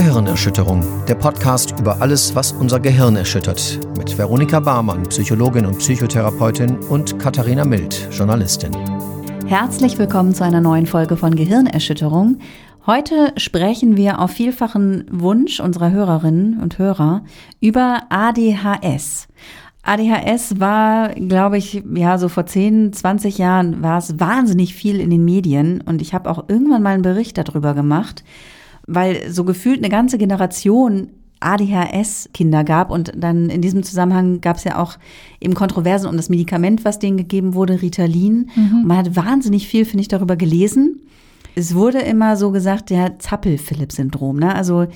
Gehirnerschütterung, der Podcast über alles, was unser Gehirn erschüttert. Mit Veronika Barmann, Psychologin und Psychotherapeutin und Katharina Mild, Journalistin. Herzlich willkommen zu einer neuen Folge von Gehirnerschütterung. Heute sprechen wir auf vielfachen Wunsch unserer Hörerinnen und Hörer über ADHS. ADHS war, glaube ich, ja, so vor 10, 20 Jahren war es wahnsinnig viel in den Medien und ich habe auch irgendwann mal einen Bericht darüber gemacht weil so gefühlt eine ganze Generation ADHS-Kinder gab und dann in diesem Zusammenhang gab es ja auch eben Kontroversen um das Medikament, was denen gegeben wurde, Ritalin. Mhm. Und man hat wahnsinnig viel, finde ich, darüber gelesen. Es wurde immer so gesagt, der Zappel-Philipp-Syndrom. Ne? Also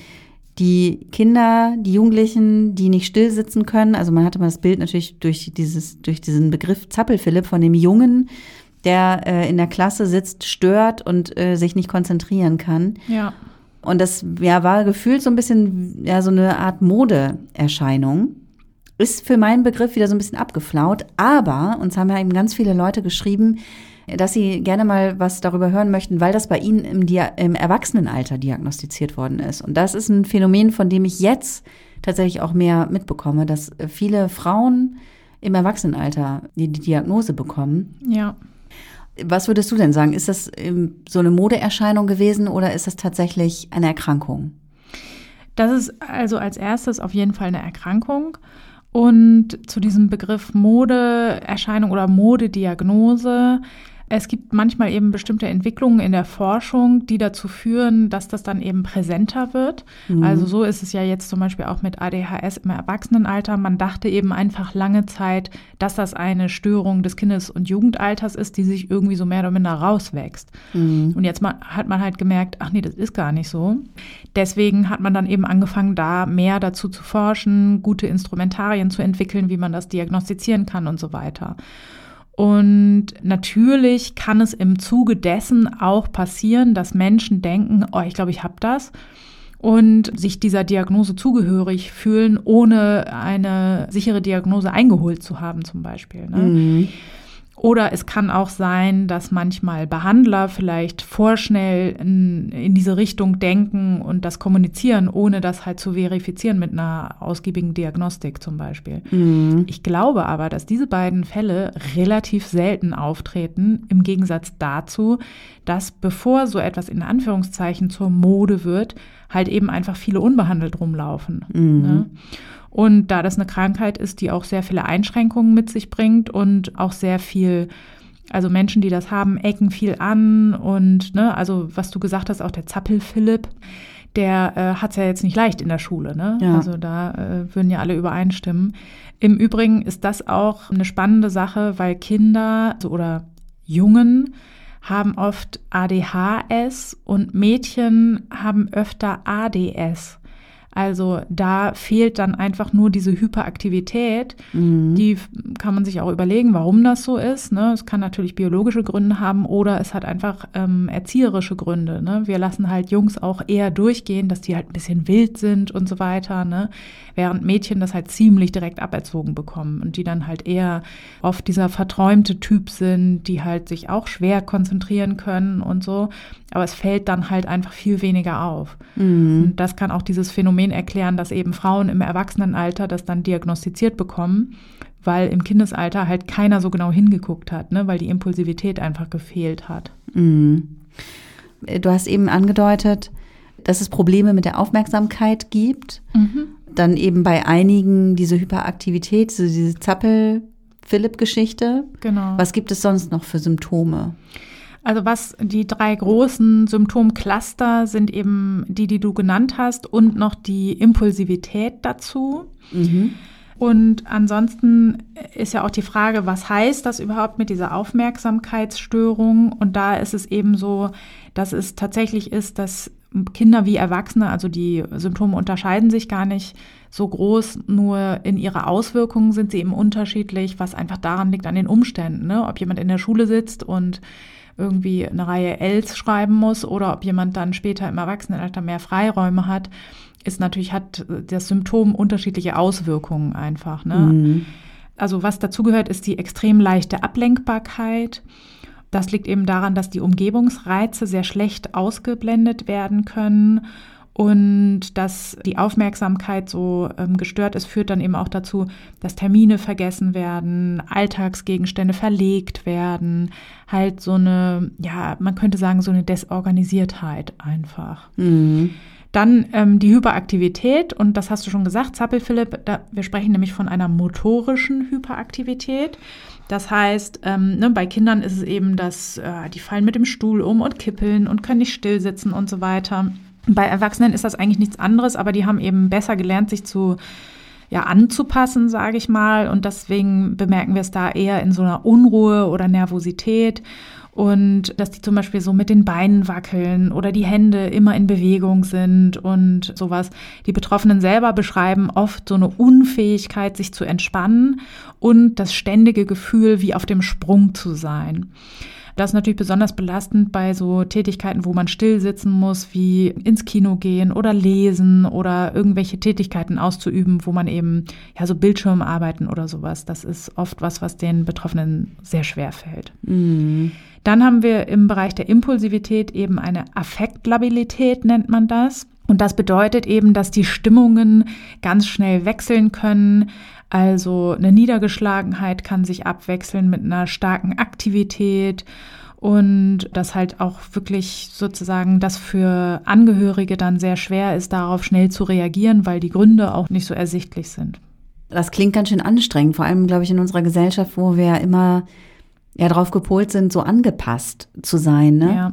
die Kinder, die Jugendlichen, die nicht still sitzen können. Also man hatte mal das Bild natürlich durch dieses, durch diesen Begriff Zappel-Philipp von dem Jungen, der äh, in der Klasse sitzt, stört und äh, sich nicht konzentrieren kann. Ja. Und das ja, war gefühlt so ein bisschen ja, so eine Art Modeerscheinung. Ist für meinen Begriff wieder so ein bisschen abgeflaut. Aber uns haben ja eben ganz viele Leute geschrieben, dass sie gerne mal was darüber hören möchten, weil das bei ihnen im, Dia im Erwachsenenalter diagnostiziert worden ist. Und das ist ein Phänomen, von dem ich jetzt tatsächlich auch mehr mitbekomme, dass viele Frauen im Erwachsenenalter die, die Diagnose bekommen. Ja. Was würdest du denn sagen? Ist das ähm, so eine Modeerscheinung gewesen oder ist das tatsächlich eine Erkrankung? Das ist also als erstes auf jeden Fall eine Erkrankung. Und zu diesem Begriff Modeerscheinung oder Modediagnose es gibt manchmal eben bestimmte Entwicklungen in der Forschung, die dazu führen, dass das dann eben präsenter wird. Mhm. Also so ist es ja jetzt zum Beispiel auch mit ADHS im Erwachsenenalter. Man dachte eben einfach lange Zeit, dass das eine Störung des Kindes- und Jugendalters ist, die sich irgendwie so mehr oder minder rauswächst. Mhm. Und jetzt hat man halt gemerkt, ach nee, das ist gar nicht so. Deswegen hat man dann eben angefangen, da mehr dazu zu forschen, gute Instrumentarien zu entwickeln, wie man das diagnostizieren kann und so weiter. Und natürlich kann es im Zuge dessen auch passieren, dass Menschen denken, oh, ich glaube, ich habe das und sich dieser Diagnose zugehörig fühlen, ohne eine sichere Diagnose eingeholt zu haben zum Beispiel. Ne? Mhm. Oder es kann auch sein, dass manchmal Behandler vielleicht vorschnell in, in, diese Richtung denken und das kommunizieren, ohne das halt zu verifizieren mit einer ausgiebigen Diagnostik zum Beispiel. Mhm. Ich glaube aber, dass diese beiden Fälle relativ selten auftreten, im Gegensatz dazu, dass bevor so etwas in Anführungszeichen zur Mode wird, halt eben einfach viele unbehandelt rumlaufen. Mhm. Ne? Und da das eine Krankheit ist, die auch sehr viele Einschränkungen mit sich bringt und auch sehr viel, also Menschen, die das haben, ecken viel an und, ne, also was du gesagt hast, auch der Zappel-Philipp, der äh, hat es ja jetzt nicht leicht in der Schule, ne? Ja. Also da äh, würden ja alle übereinstimmen. Im Übrigen ist das auch eine spannende Sache, weil Kinder also, oder Jungen haben oft ADHS und Mädchen haben öfter ADS. Also da fehlt dann einfach nur diese Hyperaktivität. Mhm. Die kann man sich auch überlegen, warum das so ist. Ne? Es kann natürlich biologische Gründe haben oder es hat einfach ähm, erzieherische Gründe. Ne? Wir lassen halt Jungs auch eher durchgehen, dass die halt ein bisschen wild sind und so weiter. Ne? Während Mädchen das halt ziemlich direkt aberzogen bekommen und die dann halt eher oft dieser verträumte Typ sind, die halt sich auch schwer konzentrieren können und so. Aber es fällt dann halt einfach viel weniger auf. Mhm. Und das kann auch dieses Phänomen Phänomen erklären, dass eben Frauen im Erwachsenenalter das dann diagnostiziert bekommen, weil im Kindesalter halt keiner so genau hingeguckt hat, ne, weil die Impulsivität einfach gefehlt hat. Mhm. Du hast eben angedeutet, dass es Probleme mit der Aufmerksamkeit gibt. Mhm. Dann eben bei einigen diese Hyperaktivität, diese Zappel-Philipp-Geschichte. Genau. Was gibt es sonst noch für Symptome? Also was die drei großen Symptomcluster sind eben die, die du genannt hast und noch die Impulsivität dazu. Mhm. Und ansonsten ist ja auch die Frage, was heißt das überhaupt mit dieser Aufmerksamkeitsstörung? Und da ist es eben so, dass es tatsächlich ist, dass Kinder wie Erwachsene, also die Symptome unterscheiden sich gar nicht so groß, nur in ihrer Auswirkungen sind sie eben unterschiedlich, was einfach daran liegt an den Umständen. Ne? Ob jemand in der Schule sitzt und irgendwie eine Reihe Ls schreiben muss oder ob jemand dann später im Erwachsenenalter mehr Freiräume hat, ist natürlich, hat das Symptom unterschiedliche Auswirkungen einfach. Ne? Mhm. Also was dazugehört, ist die extrem leichte Ablenkbarkeit. Das liegt eben daran, dass die Umgebungsreize sehr schlecht ausgeblendet werden können Und dass die Aufmerksamkeit so ähm, gestört ist, führt dann eben auch dazu, dass Termine vergessen werden, Alltagsgegenstände verlegt werden, halt so eine, ja, man könnte sagen, so eine Desorganisiertheit einfach. Mhm. Dann ähm, die Hyperaktivität, und das hast du schon gesagt, Zappel Philipp, da, wir sprechen nämlich von einer motorischen Hyperaktivität. Das heißt, ähm, ne, bei Kindern ist es eben, dass äh, die fallen mit dem Stuhl um und kippeln und können nicht still sitzen und so weiter. Bei Erwachsenen ist das eigentlich nichts anderes, aber die haben eben besser gelernt, sich zu ja, anzupassen, sage ich mal. Und deswegen bemerken wir es da eher in so einer Unruhe oder Nervosität. Und dass die zum Beispiel so mit den Beinen wackeln oder die Hände immer in Bewegung sind und sowas. Die Betroffenen selber beschreiben oft so eine Unfähigkeit, sich zu entspannen und das ständige Gefühl, wie auf dem Sprung zu sein. Das ist natürlich besonders belastend bei so Tätigkeiten, wo man still sitzen muss, wie ins Kino gehen oder lesen oder irgendwelche Tätigkeiten auszuüben, wo man eben ja so Bildschirmarbeiten oder sowas. Das ist oft was, was den Betroffenen sehr schwer fällt. Mhm. Dann haben wir im Bereich der Impulsivität eben eine Affektlabilität, nennt man das. Und das bedeutet eben, dass die Stimmungen ganz schnell wechseln können. Also eine Niedergeschlagenheit kann sich abwechseln mit einer starken Aktivität und das halt auch wirklich sozusagen das für Angehörige dann sehr schwer ist, darauf schnell zu reagieren, weil die Gründe auch nicht so ersichtlich sind. Das klingt ganz schön anstrengend, vor allem, glaube ich, in unserer Gesellschaft, wo wir immer ja darauf gepolt sind, so angepasst zu sein. Ne? Ja.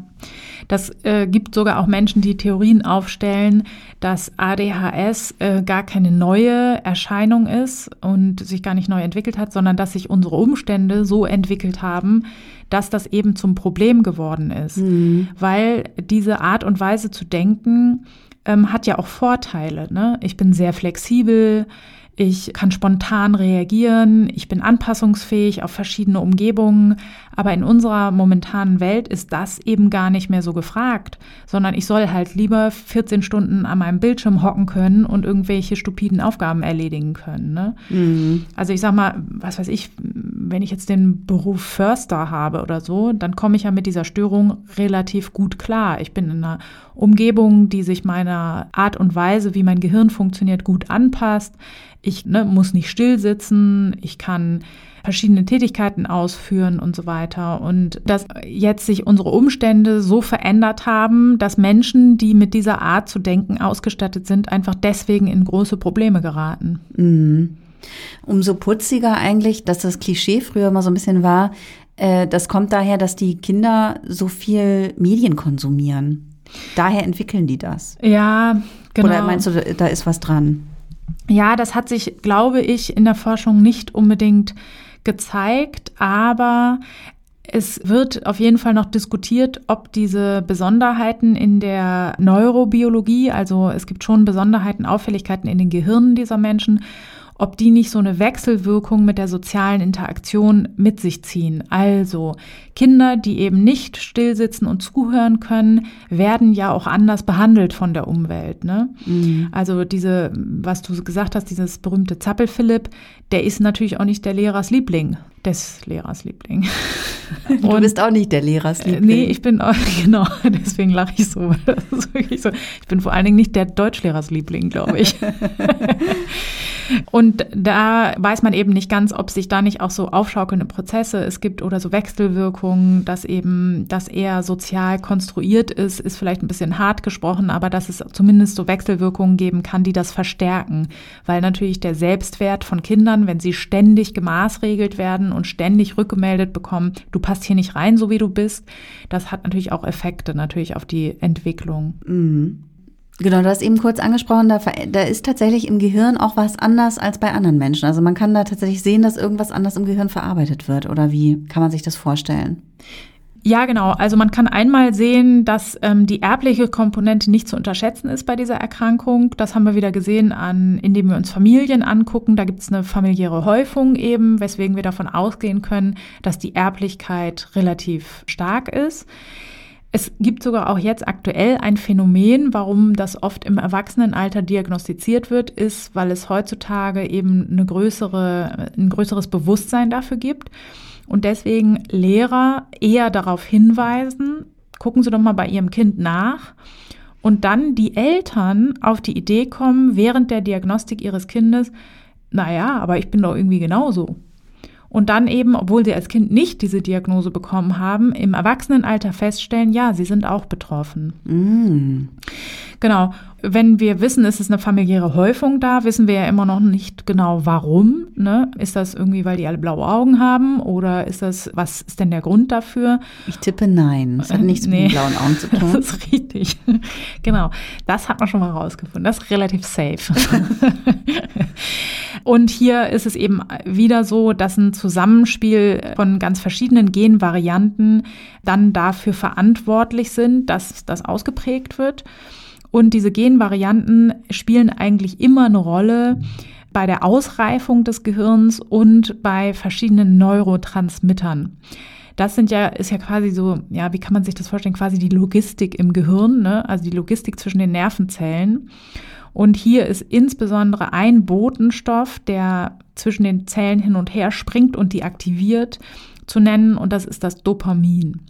Das äh, gibt sogar auch Menschen, die Theorien aufstellen, dass ADHS äh, gar keine neue Erscheinung ist und sich gar nicht neu entwickelt hat, sondern dass sich unsere Umstände so entwickelt haben, dass das eben zum Problem geworden ist. Mhm. Weil diese Art und Weise zu denken ähm, hat ja auch Vorteile. Ne? Ich bin sehr flexibel ich kann spontan reagieren, ich bin anpassungsfähig auf verschiedene Umgebungen, aber in unserer momentanen Welt ist das eben gar nicht mehr so gefragt, sondern ich soll halt lieber 14 Stunden an meinem Bildschirm hocken können und irgendwelche stupiden Aufgaben erledigen können. Ne? Mhm. Also ich sag mal, was weiß ich, wenn ich jetzt den Beruf Förster habe oder so, dann komme ich ja mit dieser Störung relativ gut klar. Ich bin in einer Umgebung, die sich meiner Art und Weise, wie mein Gehirn funktioniert, gut anpasst. Ich ne, muss nicht still sitzen, ich kann verschiedene Tätigkeiten ausführen und so weiter. Und dass jetzt sich unsere Umstände so verändert haben, dass Menschen, die mit dieser Art zu denken ausgestattet sind, einfach deswegen in große Probleme geraten. Mhm. Umso putziger eigentlich, dass das Klischee früher mal so ein bisschen war, äh, das kommt daher, dass die Kinder so viel Medien konsumieren. Daher entwickeln die das. Ja, genau. Oder meinst du, da ist was dran? Ja, das hat sich, glaube ich, in der Forschung nicht unbedingt gezeigt, aber es wird auf jeden Fall noch diskutiert, ob diese Besonderheiten in der Neurobiologie, also es gibt schon Besonderheiten, Auffälligkeiten in den Gehirnen dieser Menschen, ob die nicht so eine Wechselwirkung mit der sozialen Interaktion mit sich ziehen. Also Kinder, die eben nicht stillsitzen und zuhören können, werden ja auch anders behandelt von der Umwelt. Ne? Mhm. Also diese, was du gesagt hast, dieses berühmte Zappel-Philipp, der ist natürlich auch nicht der Lehrers Liebling, des Lehrers Liebling. Du und, bist auch nicht der Lehrers äh, Liebling. Nee, ich bin auch, genau, deswegen lache ich so. so. Ich bin vor allen Dingen nicht der Deutschlehrers Liebling, glaube ich. Und da weiß man eben nicht ganz, ob sich da nicht auch so aufschaukelnde Prozesse es gibt oder so Wechselwirkungen, dass eben das eher sozial konstruiert ist, ist vielleicht ein bisschen hart gesprochen, aber dass es zumindest so Wechselwirkungen geben kann, die das verstärken. Weil natürlich der Selbstwert von Kindern, wenn sie ständig gemaßregelt werden und ständig rückgemeldet bekommen, du passt hier nicht rein, so wie du bist, das hat natürlich auch Effekte natürlich auf die Entwicklung. Mhm. Genau, du hast eben kurz angesprochen, da, da ist tatsächlich im Gehirn auch was anders als bei anderen Menschen. Also man kann da tatsächlich sehen, dass irgendwas anders im Gehirn verarbeitet wird. Oder wie kann man sich das vorstellen? Ja, genau. Also man kann einmal sehen, dass ähm, die erbliche Komponente nicht zu unterschätzen ist bei dieser Erkrankung. Das haben wir wieder gesehen, an, indem wir uns Familien angucken. Da gibt es eine familiäre Häufung eben, weswegen wir davon ausgehen können, dass die Erblichkeit relativ stark ist. Es gibt sogar auch jetzt aktuell ein Phänomen, warum das oft im Erwachsenenalter diagnostiziert wird, ist, weil es heutzutage eben eine größere, ein größeres Bewusstsein dafür gibt und deswegen Lehrer eher darauf hinweisen, gucken Sie doch mal bei Ihrem Kind nach und dann die Eltern auf die Idee kommen, während der Diagnostik ihres Kindes, naja, aber ich bin doch irgendwie genauso. Und dann eben, obwohl sie als Kind nicht diese Diagnose bekommen haben, im Erwachsenenalter feststellen, ja, sie sind auch betroffen. Mm. Genau. Wenn wir wissen, es ist eine familiäre Häufung da, wissen wir ja immer noch nicht genau, warum. Ne? Ist das irgendwie, weil die alle blaue Augen haben oder ist das, was ist denn der Grund dafür? Ich tippe nein. Das hat nichts nee. mit den blauen Augen zu tun. Das ist richtig. genau. Das hat man schon mal rausgefunden. Das ist relativ safe. Und hier ist es eben wieder so, dass ein Zusammenspiel von ganz verschiedenen Genvarianten dann dafür verantwortlich sind, dass das ausgeprägt wird. Und diese Genvarianten spielen eigentlich immer eine Rolle bei der Ausreifung des Gehirns und bei verschiedenen Neurotransmittern. Das sind ja, ist ja quasi so, ja, wie kann man sich das vorstellen? Quasi die Logistik im Gehirn, ne? also die Logistik zwischen den Nervenzellen. Und hier ist insbesondere ein Botenstoff, der zwischen den Zellen hin und her springt und die aktiviert, zu nennen, und das ist das Dopamin.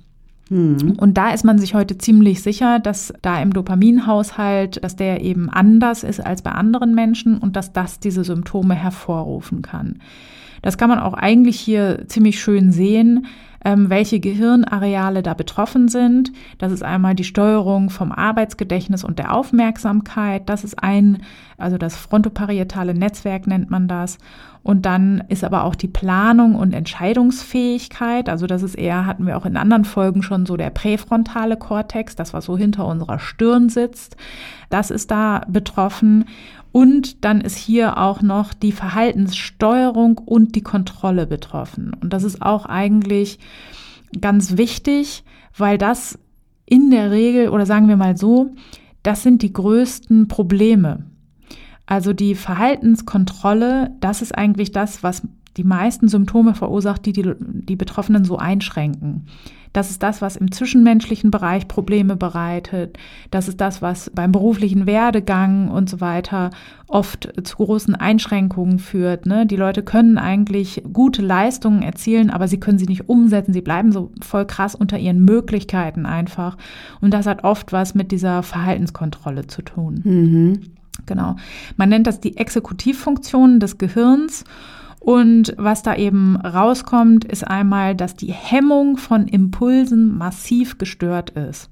Hm. Und da ist man sich heute ziemlich sicher, dass da im Dopaminhaushalt, dass der eben anders ist als bei anderen Menschen und dass das diese Symptome hervorrufen kann. Das kann man auch eigentlich hier ziemlich schön sehen ähm, welche Gehirnareale da betroffen sind. Das ist einmal die Steuerung vom Arbeitsgedächtnis und der Aufmerksamkeit. Das ist ein, also das frontoparietale Netzwerk nennt man das. Und dann ist aber auch die Planung und Entscheidungsfähigkeit. Also das ist eher, hatten wir auch in anderen Folgen schon so der präfrontale Kortex, das was so hinter unserer Stirn sitzt. Das ist da betroffen. Und dann ist hier auch noch die Verhaltenssteuerung und die Kontrolle betroffen. Und das ist auch eigentlich ganz wichtig, weil das in der Regel, oder sagen wir mal so, das sind die größten Probleme. Also die Verhaltenskontrolle, das ist eigentlich das, was die meisten Symptome verursacht, die die, die Betroffenen so einschränken. Das ist das, was im zwischenmenschlichen Bereich Probleme bereitet. Das ist das, was beim beruflichen Werdegang und so weiter oft zu großen Einschränkungen führt. Ne? Die Leute können eigentlich gute Leistungen erzielen, aber sie können sie nicht umsetzen. Sie bleiben so voll krass unter ihren Möglichkeiten einfach. Und das hat oft was mit dieser Verhaltenskontrolle zu tun. Mhm. Genau. Man nennt das die Exekutivfunktionen des Gehirns. Und was da eben rauskommt, ist einmal, dass die Hemmung von Impulsen massiv gestört ist.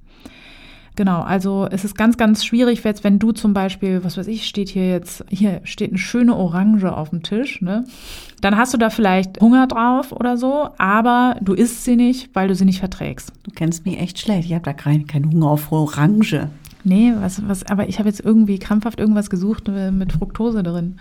Genau, also es ist ganz, ganz schwierig, jetzt, wenn du zum Beispiel, was weiß ich, steht hier jetzt, hier steht eine schöne Orange auf dem Tisch, ne? Dann hast du da vielleicht Hunger drauf oder so, aber du isst sie nicht, weil du sie nicht verträgst. Du kennst mich echt schlecht. Ich habe da keinen kein Hunger auf Orange. Nee, was, was, aber ich habe jetzt irgendwie krampfhaft irgendwas gesucht äh, mit Fructose drin.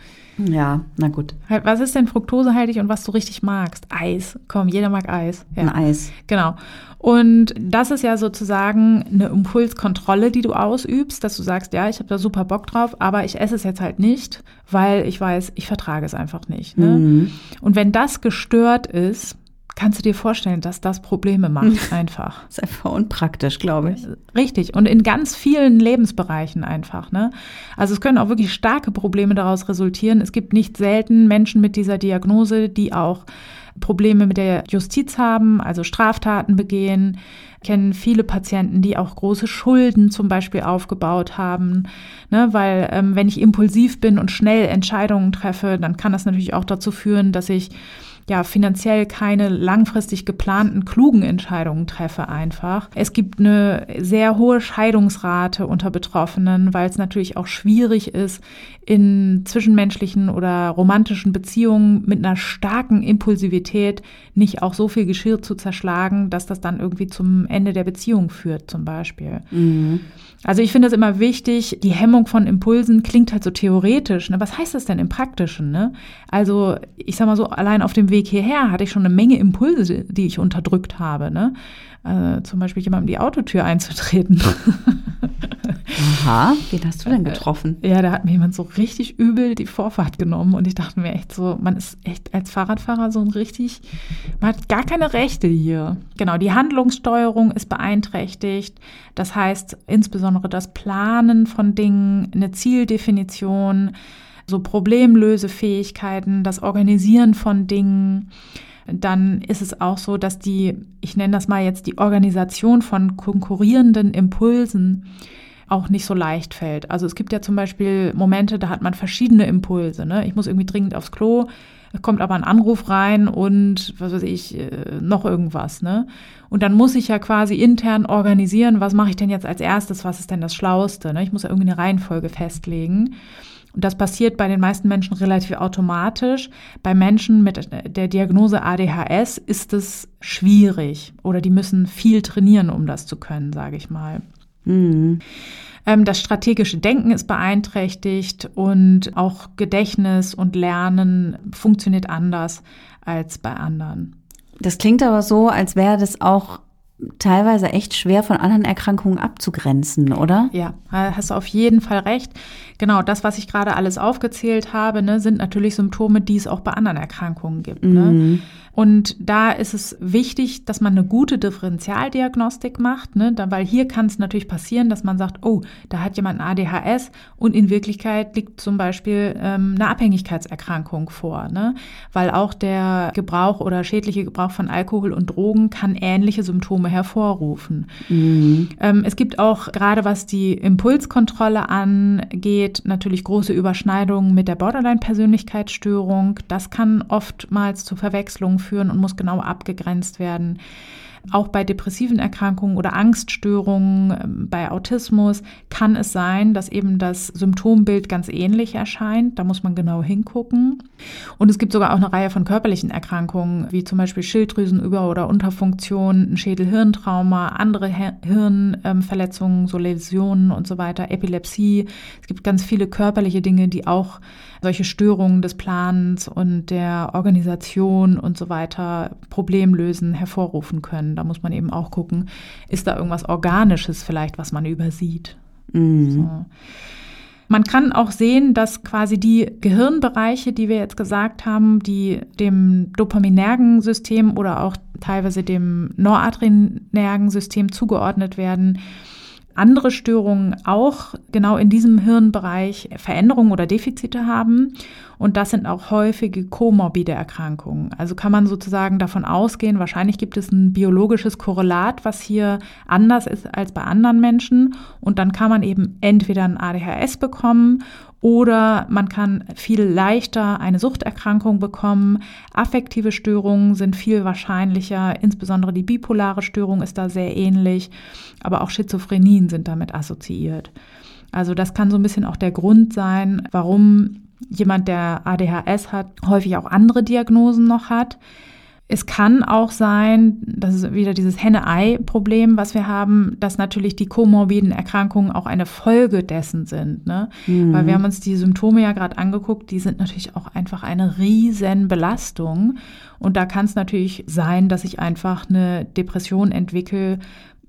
Ja, na gut. Halt, was ist denn fruktosehaltig und was du richtig magst? Eis. Komm, jeder mag Eis. Ja. Ein Eis. Genau. Und das ist ja sozusagen eine Impulskontrolle, die du ausübst, dass du sagst, ja, ich habe da super Bock drauf, aber ich esse es jetzt halt nicht, weil ich weiß, ich vertrage es einfach nicht. Ne? Mhm. Und wenn das gestört ist, kannst du dir vorstellen, dass das Probleme macht einfach. Das ist einfach unpraktisch, glaube ich. Richtig. Und in ganz vielen Lebensbereichen einfach. Ne? Also es können auch wirklich starke Probleme daraus resultieren. Es gibt nicht selten Menschen mit dieser Diagnose, die auch Probleme mit der Justiz haben, also Straftaten begehen. kennen viele Patienten, die auch große Schulden zum Beispiel aufgebaut haben. Ne, weil ähm, wenn ich impulsiv bin und schnell Entscheidungen treffe, dann kann das natürlich auch dazu führen, dass ich ja finanziell keine langfristig geplanten klugen Entscheidungen treffe einfach. Es gibt eine sehr hohe Scheidungsrate unter Betroffenen, weil es natürlich auch schwierig ist, in zwischenmenschlichen oder romantischen Beziehungen mit einer starken Impulsivität nicht auch so viel Geschirr zu zerschlagen, dass das dann irgendwie zum Ende der Beziehung führt, zum Beispiel. Mhm. Also ich finde das immer wichtig, die Hemmung von Impulsen klingt halt so theoretisch. Ne? Was heißt das denn im Praktischen? Ne? Also ich sag mal so, allein auf dem Weg hierher hatte ich schon eine Menge Impulse, die ich unterdrückt habe. Ne? Äh, zum Beispiel jemandem die Autotür einzutreten. Aha, wen hast du denn getroffen? Ja, da hat mir jemand so richtig übel die Vorfahrt genommen und ich dachte mir echt so, man ist echt als Fahrradfahrer so ein richtig, man hat gar keine Rechte hier. Genau, die Handlungssteuerung ist beeinträchtigt. Das heißt insbesondere das Planen von Dingen, eine Zieldefinition, so Problemlösefähigkeiten, das Organisieren von Dingen dann ist es auch so, dass die, ich nenne das mal jetzt die Organisation von konkurrierenden Impulsen auch nicht so leicht fällt. Also es gibt ja zum Beispiel Momente, da hat man verschiedene Impulse. Ne? Ich muss irgendwie dringend aufs Klo, kommt aber ein Anruf rein und was weiß ich, äh, noch irgendwas. Ne? Und dann muss ich ja quasi intern organisieren, was mache ich denn jetzt als erstes, was ist denn das Schlauste. Ne? Ich muss ja irgendwie eine Reihenfolge festlegen. Und das passiert bei den meisten Menschen relativ automatisch. Bei Menschen mit der Diagnose ADHS ist es schwierig oder die müssen viel trainieren, um das zu können, sage ich mal. Mhm. Das strategische Denken ist beeinträchtigt und auch Gedächtnis und Lernen funktioniert anders als bei anderen. Das klingt aber so, als wäre das auch teilweise echt schwer von anderen Erkrankungen abzugrenzen, oder? Ja, hast du auf jeden Fall recht. Genau, das, was ich gerade alles aufgezählt habe, ne, sind natürlich Symptome, die es auch bei anderen Erkrankungen gibt. Ne? Mhm. Ne? Und da ist es wichtig, dass man eine gute Differentialdiagnostik macht, ne? da, weil hier kann es natürlich passieren, dass man sagt, oh, da hat jemand ein ADHS und in Wirklichkeit liegt zum Beispiel ähm, eine Abhängigkeitserkrankung vor, ne? weil auch der Gebrauch oder schädliche Gebrauch von Alkohol und Drogen kann ähnliche Symptome hervorrufen. Mhm. Ähm, es gibt auch gerade was die Impulskontrolle angeht, natürlich große Überschneidungen mit der Borderline-Persönlichkeitsstörung. Das kann oftmals zu Verwechslungen führen und muss genau abgegrenzt werden. Auch bei depressiven Erkrankungen oder Angststörungen, ähm, bei Autismus kann es sein, dass eben das Symptombild ganz ähnlich erscheint. Da muss man genau hingucken. Und es gibt sogar auch eine Reihe von körperlichen Erkrankungen, wie zum Beispiel Schilddrüsenüber- oder Unterfunktion, ein Schädelhirntrauma, andere Hirnverletzungen, so Läsionen und so weiter, Epilepsie. Es gibt ganz viele körperliche Dinge, die auch solche Störungen des Plans und der Organisation und so weiter Problemlösen hervorrufen können. Da muss man eben auch gucken, ist da irgendwas Organisches vielleicht, was man übersieht. Mhm. So. Man kann auch sehen, dass quasi die Gehirnbereiche, die wir jetzt gesagt haben, die dem dopaminergen System oder auch teilweise dem noradrenergen System zugeordnet werden, andere Störungen auch genau in diesem Hirnbereich Veränderungen oder Defizite haben. Und das sind auch häufige komorbide Erkrankungen. Also kann man sozusagen davon ausgehen, wahrscheinlich gibt es ein biologisches Korrelat, was hier anders ist als bei anderen Menschen. Und dann kann man eben entweder ein ADHS bekommen oder man kann viel leichter eine Suchterkrankung bekommen. Affektive Störungen sind viel wahrscheinlicher, insbesondere die bipolare Störung ist da sehr ähnlich, aber auch Schizophrenien sind damit assoziiert. Also das kann so ein bisschen auch der Grund sein, warum jemand, der ADHS hat, häufig auch andere Diagnosen noch hat. Es kann auch sein, das ist wieder dieses Henne-Ei-Problem, was wir haben, dass natürlich die komorbiden Erkrankungen auch eine Folge dessen sind. Ne? Mhm. Weil wir haben uns die Symptome ja gerade angeguckt, die sind natürlich auch einfach eine riesen Belastung. Und da kann es natürlich sein, dass ich einfach eine Depression entwickle,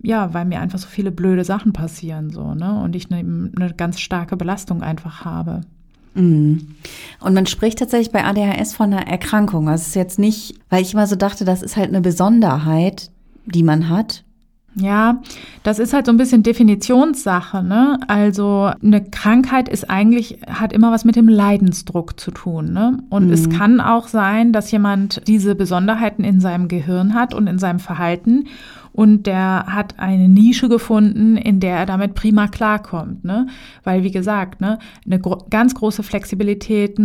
ja, weil mir einfach so viele blöde Sachen passieren so, ne? Und ich eine, eine ganz starke Belastung einfach habe. Mhm. Und man spricht tatsächlich bei ADHS von einer Erkrankung. Also es ist jetzt nicht, weil ich immer so dachte, das ist halt eine Besonderheit, die man hat. Ja, das ist halt so ein bisschen Definitionssache, ne? Also eine Krankheit ist eigentlich, hat immer was mit dem Leidensdruck zu tun, ne? Und mhm. es kann auch sein, dass jemand diese Besonderheiten in seinem Gehirn hat und in seinem Verhalten und der hat eine Nische gefunden, in der er damit prima klarkommt, ne? Weil wie gesagt, ne, eine gro ganz große Flexibilität,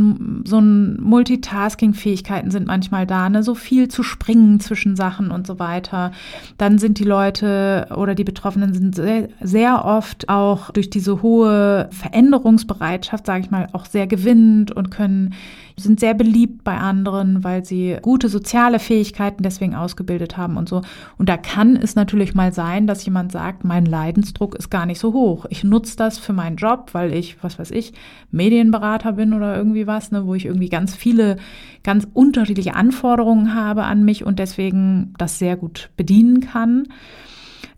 so ein Multitasking-Fähigkeiten sind manchmal da, ne, so viel zu springen zwischen Sachen und so weiter. Dann sind die Leute oder die Betroffenen sind sehr, sehr oft auch durch diese hohe Veränderungsbereitschaft, sage ich mal, auch sehr gewinnend und können sind sehr beliebt bei anderen, weil sie gute soziale Fähigkeiten deswegen ausgebildet haben und so. Und da kann es natürlich mal sein, dass jemand sagt, mein Leidensdruck ist gar nicht so hoch. Ich nutze das für meinen Job, weil ich, was weiß ich, Medienberater bin oder irgendwie was, ne, wo ich irgendwie ganz viele, ganz unterschiedliche Anforderungen habe an mich und deswegen das sehr gut bedienen kann.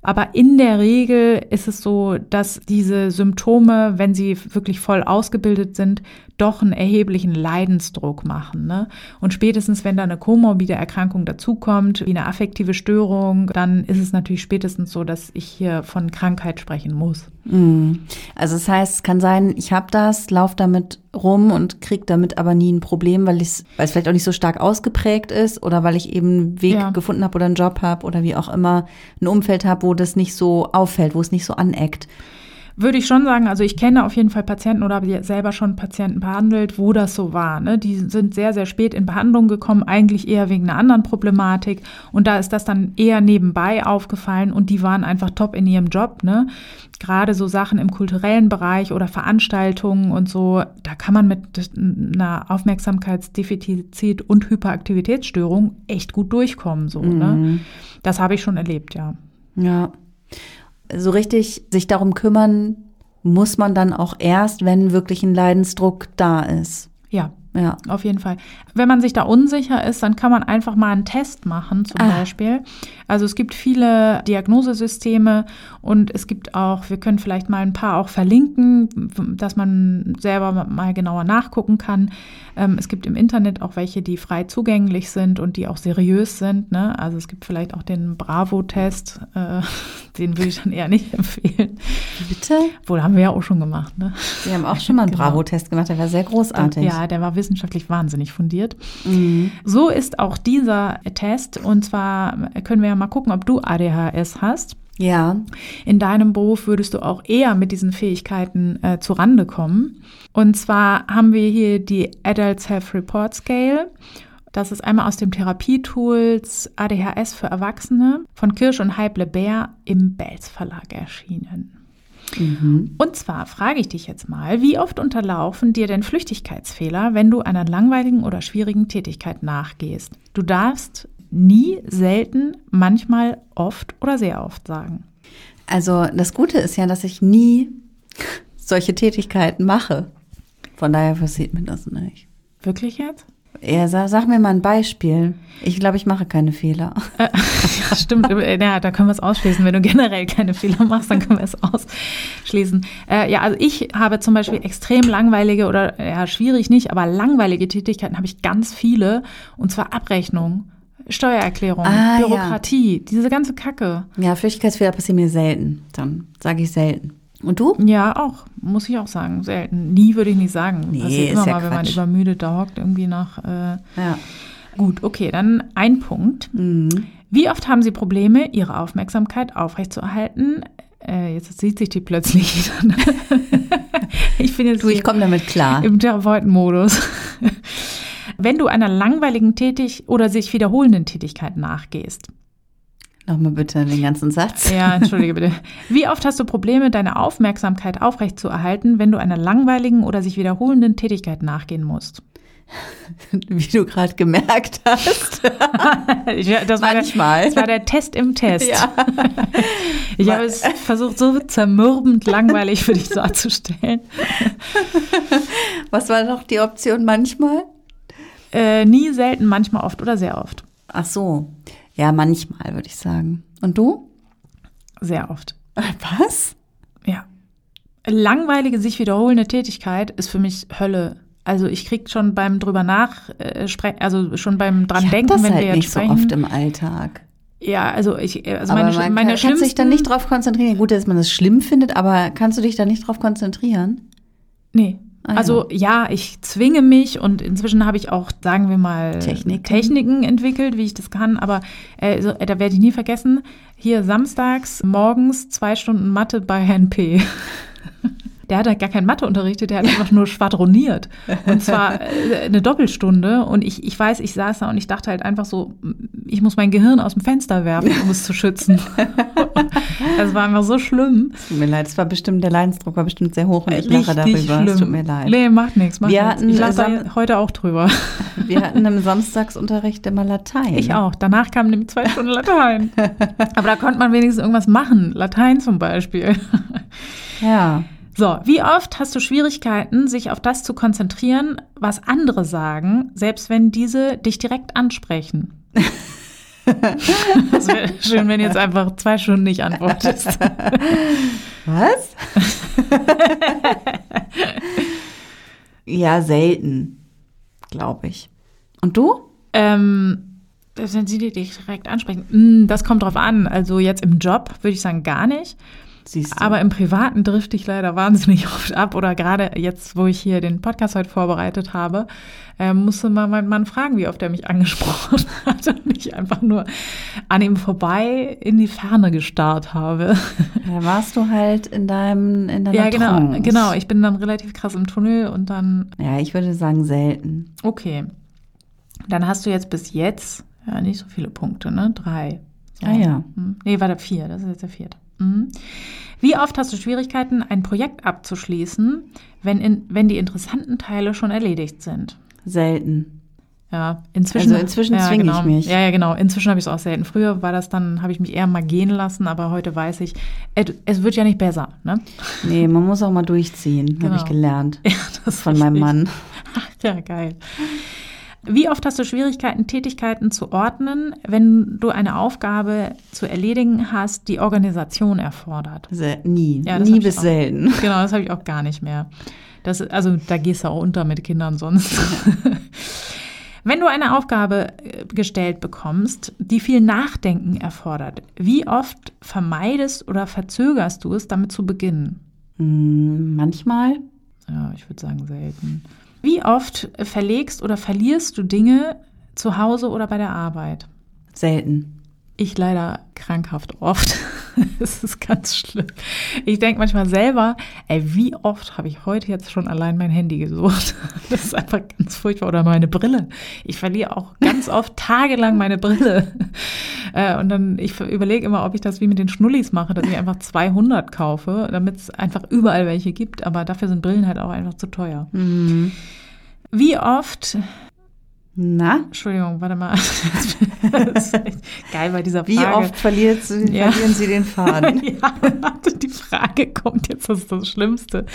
Aber in der Regel ist es so, dass diese Symptome, wenn sie wirklich voll ausgebildet sind, doch einen erheblichen Leidensdruck machen. Ne? Und spätestens, wenn da eine komorbide Erkrankung dazukommt, wie eine affektive Störung, dann ist es natürlich spätestens so, dass ich hier von Krankheit sprechen muss. Mhm. Also das heißt, es kann sein, ich habe das, laufe damit rum und kriege damit aber nie ein Problem, weil, weil es vielleicht auch nicht so stark ausgeprägt ist oder weil ich eben einen Weg ja. gefunden habe oder einen Job habe oder wie auch immer ein Umfeld habe, wo das nicht so auffällt, wo es nicht so aneckt. Würde ich schon sagen, also ich kenne auf jeden Fall Patienten oder habe selber schon Patienten behandelt, wo das so war. Ne? Die sind sehr, sehr spät in Behandlung gekommen, eigentlich eher wegen einer anderen Problematik. Und da ist das dann eher nebenbei aufgefallen und die waren einfach top in ihrem Job. Ne? Gerade so Sachen im kulturellen Bereich oder Veranstaltungen und so, da kann man mit einer Aufmerksamkeitsdefizit und Hyperaktivitätsstörung echt gut durchkommen. So, ne? mhm. ne? Das habe ich schon erlebt, ja. Ja so richtig sich darum kümmern muss man dann auch erst, wenn wirklich ein Leidensdruck da ist. Ja, ja. Auf jeden Fall. Wenn man sich da unsicher ist, dann kann man einfach mal einen Test machen, zum ah. Beispiel. Also es gibt viele Diagnosesysteme und es gibt auch, wir können vielleicht mal ein paar auch verlinken, dass man selber mal genauer nachgucken kann. Ähm, es gibt im Internet auch welche, die frei zugänglich sind und die auch seriös sind. Ne? Also es gibt vielleicht auch den Bravo-Test, äh, den würde ich dann eher nicht empfehlen. Bitte? Wohl haben wir ja auch schon gemacht. Ne? Wir haben auch schon mal einen genau. Bravo-Test gemacht, der war sehr großartig. Ja, der war wissenschaftlich wahnsinnig fundiert. Mhm. So ist auch dieser Test. Und zwar können wir ja mal gucken, ob du ADHS hast. Ja. In deinem Beruf würdest du auch eher mit diesen Fähigkeiten äh, zurande kommen. Und zwar haben wir hier die Adult Self-Report Scale. Das ist einmal aus dem Therapietools ADHS für Erwachsene von Kirsch und Heible Bär im Belz Verlag erschienen. Mhm. Und zwar frage ich dich jetzt mal, wie oft unterlaufen dir denn Flüchtigkeitsfehler, wenn du einer langweiligen oder schwierigen Tätigkeit nachgehst? Du darfst nie, selten, manchmal, oft oder sehr oft sagen. Also das Gute ist ja, dass ich nie solche Tätigkeiten mache. Von daher passiert mir das nicht. Wirklich jetzt? Ja, sag, sag, mir mal ein Beispiel. Ich glaube, ich mache keine Fehler. Äh, ja, stimmt. Ja, da können wir es ausschließen. Wenn du generell keine Fehler machst, dann können wir es ausschließen. Äh, ja, also ich habe zum Beispiel extrem langweilige oder ja, schwierig nicht, aber langweilige Tätigkeiten habe ich ganz viele. Und zwar Abrechnung. Steuererklärung, ah, Bürokratie, ja. diese ganze Kacke. Ja, Flüchtigkeitsfehler passieren mir selten. Dann sage ich selten. Und du? Ja, auch. Muss ich auch sagen. Selten. Nie würde ich nicht sagen. Nee, Passiert immer ja mal, Quatsch. wenn man übermüdet da hockt, irgendwie nach. Äh ja. Gut, okay, dann ein Punkt. Mhm. Wie oft haben Sie Probleme, Ihre Aufmerksamkeit aufrechtzuerhalten? Äh, jetzt sieht sich die plötzlich wieder. ich bin jetzt. Du, ich komme damit klar. Im Therapeutenmodus. wenn du einer langweiligen Tätig oder sich wiederholenden Tätigkeit nachgehst. Nochmal bitte den ganzen Satz. Ja, entschuldige bitte. Wie oft hast du Probleme, deine Aufmerksamkeit aufrechtzuerhalten, wenn du einer langweiligen oder sich wiederholenden Tätigkeit nachgehen musst? Wie du gerade gemerkt hast. ja, das Manchmal. Der, das war der Test im Test. Ja. Ich habe es versucht, so zermürbend langweilig für dich darzustellen. Was war noch die Option manchmal? Äh, nie, selten, manchmal oft oder sehr oft. Ach so. Ja, manchmal würde ich sagen. Und du? Sehr oft. Was? Ja. Langweilige, sich wiederholende Tätigkeit ist für mich Hölle. Also ich krieg schon beim drüber nach, äh, also schon beim dran ich denken, das wenn halt wir jetzt nicht sprechen. so oft im Alltag. Ja, also ich, äh, also aber meine, man meine kann, kannst dich dann nicht drauf konzentrieren. Gut, dass man das schlimm findet, aber kannst du dich da nicht drauf konzentrieren? Nee. Ah, also ja, ich zwinge mich und inzwischen habe ich auch, sagen wir mal, Techniken, Techniken entwickelt, wie ich das kann. Aber äh, so, äh, da werde ich nie vergessen, hier samstags morgens zwei Stunden Mathe bei Herrn P. der hat halt gar kein Mathe unterrichtet, der hat einfach nur schwadroniert. Und zwar äh, eine Doppelstunde. Und ich, ich weiß, ich saß da und ich dachte halt einfach so, ich muss mein Gehirn aus dem Fenster werfen, um es zu schützen. Es war einfach so schlimm. Tut mir leid, es war bestimmt, der Leidensdruck war bestimmt sehr hoch und ich lache darüber. Schlimm. Es tut mir leid. Nee, macht nichts. Macht Wir Ich lache da heute auch drüber. Wir hatten im Samstagsunterricht immer Latein. Ich auch. Danach kamen nämlich zwei Stunden Latein. Aber da konnte man wenigstens irgendwas machen. Latein zum Beispiel. Ja. So, wie oft hast du Schwierigkeiten, sich auf das zu konzentrieren, was andere sagen, selbst wenn diese dich direkt ansprechen? Es wäre schön, wenn du jetzt einfach zwei Stunden nicht antwortest. Was? ja, selten, glaube ich. Und du? Ähm, wenn sie dich direkt ansprechen. Hm, das kommt drauf an. Also jetzt im Job würde ich sagen gar nicht. Siehst du. Aber im Privaten drifte ich leider wahnsinnig oft ab. Oder gerade jetzt, wo ich hier den Podcast heute vorbereitet habe, äh, musste mal mein Mann fragen, wie oft er mich angesprochen hat und ich einfach nur an ihm vorbei in die Ferne gestarrt habe. Da warst du halt in deinem in deiner Ja, genau, Trance. genau. Ich bin dann relativ krass im Tunnel und dann, Ja, ich würde sagen selten. okay. Dann hast du jetzt bis jetzt ja nicht so viele Punkte, ne? Drei. Ah ja. Hm. Nee, war der vier, das ist jetzt der vierte. Mhm. Wie oft hast du Schwierigkeiten, ein Projekt abzuschließen, wenn, in, wenn die interessanten Teile schon erledigt sind? Selten. Ja, inzwischen. Also inzwischen ja, zwinge ich genau. mich. Ja, ja, genau. Inzwischen habe ich es auch selten. Früher war das dann, habe ich mich eher mal gehen lassen, aber heute weiß ich, es, wird ja nicht besser, ne? Nee, man muss auch mal durchziehen, habe Genau. ich gelernt. Ja, das Von meinem Mann. ich. Ach, ja, geil. Wie oft hast du Schwierigkeiten, Tätigkeiten zu ordnen, wenn du eine Aufgabe zu erledigen hast, die Organisation erfordert? Sel nie. Ja, nie bis auch. selten. Genau, das habe ich auch gar nicht mehr. Das, also da gehst du auch unter mit Kindern sonst. Wenn du eine Aufgabe äh, gestellt bekommst, die viel Nachdenken erfordert, wie oft vermeidest oder verzögerst du es, damit zu beginnen? Hm, manchmal. Ja, ich würde sagen selten. Wie oft verlegst oder verlierst du Dinge zu Hause oder bei der Arbeit? Selten. Ich leider krankhaft oft. Das ist ganz schlimm. Ich denke manchmal selber, ey, wie oft habe ich heute jetzt schon allein mein Handy gesucht? Das ist einfach ganz furchtbar. Oder meine Brille. Ich verliere auch ganz oft tagelang meine Brille. Äh, Und dann, ich überlege immer, ob ich das wie mit den Schnullis mache, dass ich einfach 200 kaufe, damit es einfach überall welche gibt. Aber dafür sind Brillen halt auch einfach zu teuer. Hm. Wie oft Na? Entschuldigung, warte mal. Das ist echt geil bei dieser Frage. Wie oft verliert sie, Ja. verlieren Sie den Faden? Ja, die Frage kommt jetzt, das ist das Schlimmste.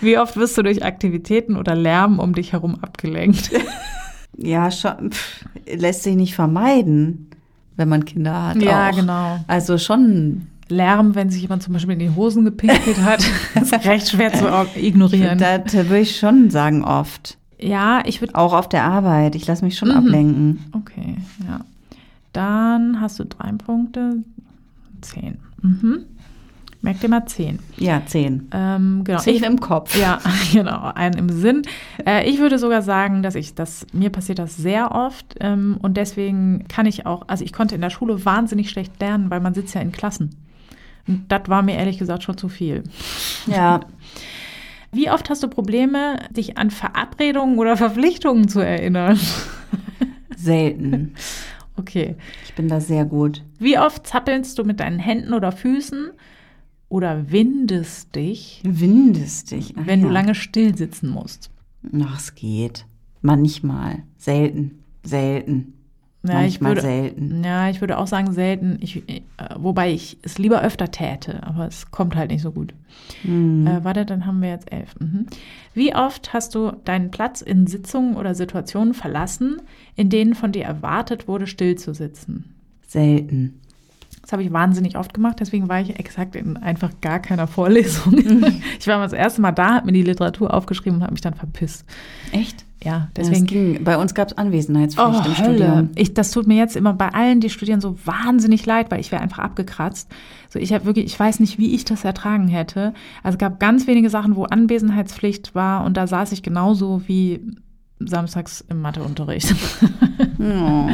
Wie oft wirst du durch Aktivitäten oder Lärm um dich herum abgelenkt? ja, schon. Pff, lässt sich nicht vermeiden, wenn man Kinder hat. Ja, auch. genau. Also schon. Lärm, wenn sich jemand zum Beispiel in die Hosen gepinkelt hat, ist recht schwer zu ignorieren. Das würde ich schon sagen, oft. Ja, ich würde. Auch auf der Arbeit. Ich lasse mich schon Mhm. ablenken. Okay, ja. Dann hast du drei Punkte. Zehn. Mhm. Merk dir mal zehn. Ja, zehn. Ähm, genau. Zehn Ich- im Kopf. Ja, genau, einen im Sinn. Äh, ich würde sogar sagen, dass ich das, mir passiert das sehr oft ähm, und deswegen kann ich auch, also ich konnte in der Schule wahnsinnig schlecht lernen, weil man sitzt ja in Klassen. Und das war mir ehrlich gesagt schon zu viel. Ja. Wie oft hast du Probleme, dich an Verabredungen oder Verpflichtungen zu erinnern? Selten. Okay. Ich bin da sehr gut. Wie oft zappelst du mit deinen Händen oder Füßen oder windest dich, Windest dich. Ach wenn du ja. lange still sitzen musst? Ach, es geht. Manchmal. Selten. Selten. Ja, ich Manchmal würde, selten. Ja, ich würde auch sagen selten, ich, äh, wobei ich es lieber öfter täte, aber es kommt halt nicht so gut. Hm. Äh, warte, dann haben wir jetzt elf. Mhm. Wie oft hast du deinen Platz in Sitzungen oder Situationen verlassen, in denen von dir erwartet wurde, still zu sitzen? Selten. Das habe ich wahnsinnig oft gemacht, deswegen war ich exakt in einfach gar keiner Vorlesung. Ich war mal das erste Mal da, habe mir die Literatur aufgeschrieben und habe mich dann verpisst. Echt? Ja, Deswegen deswegen ging, bei uns gab es Anwesenheitspflicht Oh, im Hölle. Studium. Ich, das tut mir jetzt immer bei allen, die studieren, so wahnsinnig leid, weil ich wäre einfach abgekratzt. So, ich habe wirklich, ich weiß nicht, wie ich das ertragen hätte. Also es gab ganz wenige Sachen, wo Anwesenheitspflicht war und da saß ich genauso wie samstags im Matheunterricht. Oh.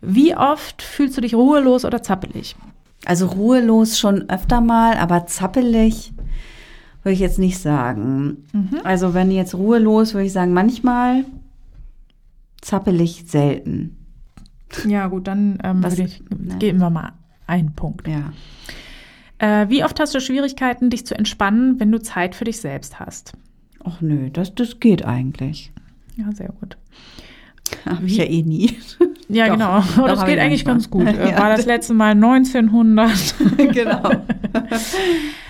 Wie oft fühlst du dich ruhelos oder zappelig? Also ruhelos schon öfter mal, aber zappelig würde ich jetzt nicht sagen. Mhm. Also wenn jetzt ruhelos, würde ich sagen, manchmal zappelig selten. Ja, gut, dann ähm, Was- würde ich, ne. geben wir mal einen Punkt. Ja. Äh, wie oft hast du Schwierigkeiten, dich zu entspannen, wenn du Zeit für dich selbst hast? Ach nö, das, das geht eigentlich. Ja, sehr gut. Hab ich ja eh nie. Ja, Doch, genau. doch das geht ich eigentlich ganz gut. Ja. War das letzte Mal 1900. genau.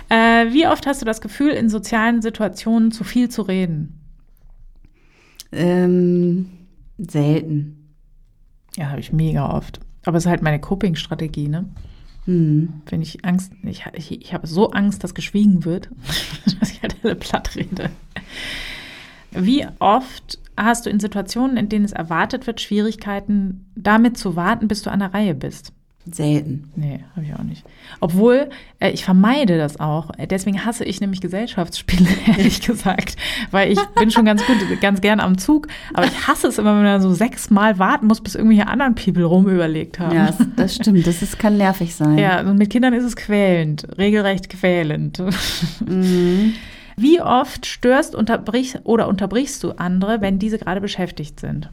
äh, wie oft hast du das Gefühl, in sozialen Situationen zu viel zu reden? Ähm, selten. Ja, habe ich mega oft. Aber es ist halt meine Coping-Strategie, ne? Hm. Wenn ich Angst, ich, ich, ich habe so Angst, dass geschwiegen wird, dass ich halt alle platt rede. Wie oft hast du in Situationen, in denen es erwartet wird, Schwierigkeiten, damit zu warten, bis du an der Reihe bist? Selten. Nee, habe ich auch nicht. Obwohl, äh, ich vermeide das auch. Deswegen hasse ich nämlich Gesellschaftsspiele, ehrlich gesagt. Weil ich bin schon ganz gut, ganz gern am Zug. Aber ich hasse es immer, wenn man so sechsmal warten muss, bis irgendwelche anderen People rumüberlegt haben. Ja, das, stimmt. Das ist, kann nervig sein. Ja, und mit Kindern ist es quälend. Regelrecht quälend. Mhm. Wie oft störst unterbrichst oder unterbrichst du andere, wenn diese gerade beschäftigt sind?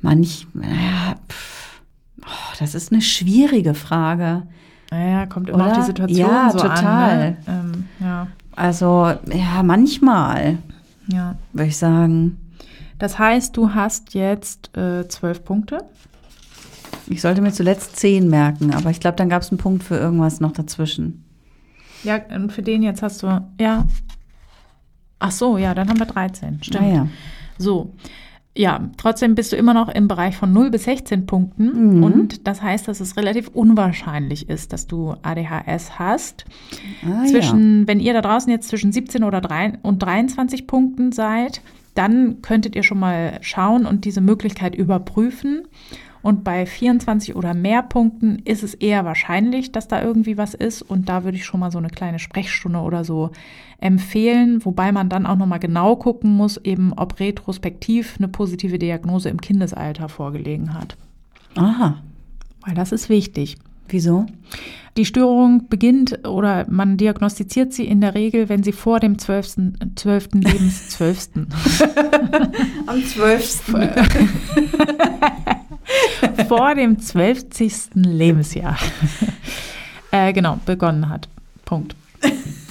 Manch, naja, pff, oh, das ist eine schwierige Frage. Naja, kommt immer auf Oder? die Situation Ja, so total. an. Ne? Ähm, ja, Also, ja, manchmal, ja. würde ich sagen. Das heißt, du hast jetzt äh, zwölf Punkte. Ich sollte mir zuletzt zehn merken, aber ich glaube, dann gab es einen Punkt für irgendwas noch dazwischen. Ja, und für den jetzt hast du, ja. Ach so, ja, dann haben wir 13. Stimmt. Ah, ja. So. Ja, trotzdem bist du immer noch im Bereich von 0 bis 16 Punkten. Mhm. Und das heißt, dass es relativ unwahrscheinlich ist, dass du ADHS hast. Ah, zwischen, wenn ihr da draußen jetzt zwischen 17 oder 3 und 23 Punkten seid, dann könntet ihr schon mal schauen und diese Möglichkeit überprüfen. Und bei 24 oder mehr Punkten ist es eher wahrscheinlich, dass da irgendwie was ist. Und da würde ich schon mal so eine kleine Sprechstunde oder so empfehlen, wobei man dann auch nochmal genau gucken muss, eben ob retrospektiv eine positive Diagnose im Kindesalter vorgelegen hat. Aha. Weil das ist wichtig. Wieso? Die Störung beginnt oder man diagnostiziert sie in der Regel, wenn sie vor dem 12. 12. Lebens 12. Am 12. vor dem 12. Lebensjahr äh, genau begonnen hat. Punkt.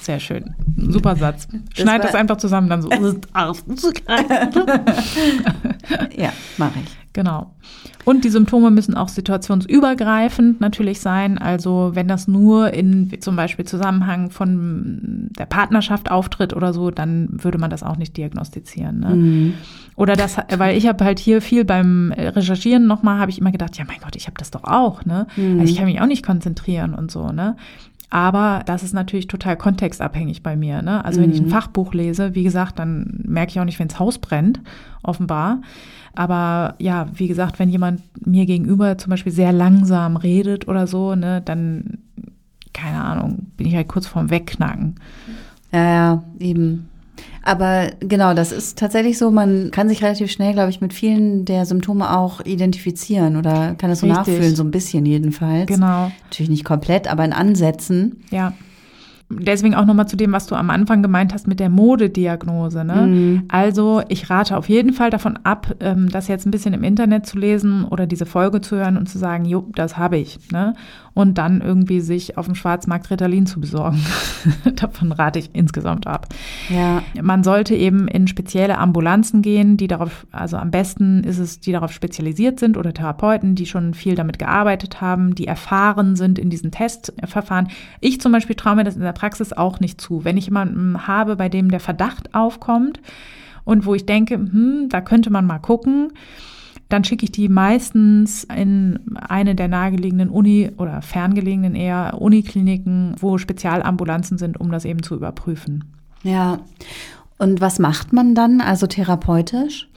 Sehr schön. Super Satz. Schneid war- das einfach zusammen, dann so. ja, mache ich. Genau. Und die Symptome müssen auch situationsübergreifend natürlich sein. Also wenn das nur in zum Beispiel Zusammenhang von der Partnerschaft auftritt oder so, dann würde man das auch nicht diagnostizieren. Ne? Mhm. Oder das, weil ich habe halt hier viel beim Recherchieren nochmal, habe ich immer gedacht, ja mein Gott, ich habe das doch auch. Ne? Also ich kann mich auch nicht konzentrieren und so. Ne? Aber das ist natürlich total kontextabhängig bei mir. Ne? Also wenn ich ein Fachbuch lese, wie gesagt, dann merke ich auch nicht, wenn das Haus brennt, offenbar. Aber ja, wie gesagt, wenn jemand mir gegenüber zum Beispiel sehr langsam redet oder so, ne, dann, keine Ahnung, bin ich halt kurz vorm Wegknacken. Ja, ja, eben. Aber genau, das ist tatsächlich so, man kann sich relativ schnell, glaube ich, mit vielen der Symptome auch identifizieren oder kann das so Richtig. nachfühlen, so ein bisschen jedenfalls. Genau. Natürlich nicht komplett, aber in Ansätzen. Ja. Deswegen auch nochmal zu dem, was du am Anfang gemeint hast mit der Modediagnose. Ne? Also ich rate auf jeden Fall davon ab, ähm, das jetzt ein bisschen im Internet zu lesen oder diese Folge zu hören und zu sagen, jo, das habe ich. Ne? Und dann irgendwie sich auf dem Schwarzmarkt Ritalin zu besorgen. davon rate ich insgesamt ab. Ja. Man sollte eben in spezielle Ambulanzen gehen, die darauf, also am besten ist es, die darauf spezialisiert sind oder Therapeuten, die schon viel damit gearbeitet haben, die erfahren sind in diesen Testverfahren. Ich zum Beispiel traue mir das in der Praxis auch nicht zu. Wenn ich jemanden habe, bei dem der Verdacht aufkommt und wo ich denke, hm, da könnte man mal gucken, dann schicke ich die meistens in eine der nahegelegenen Uni oder ferngelegenen eher Unikliniken, wo Spezialambulanzen sind, um das eben zu überprüfen. Ja. Und was macht man dann, also therapeutisch?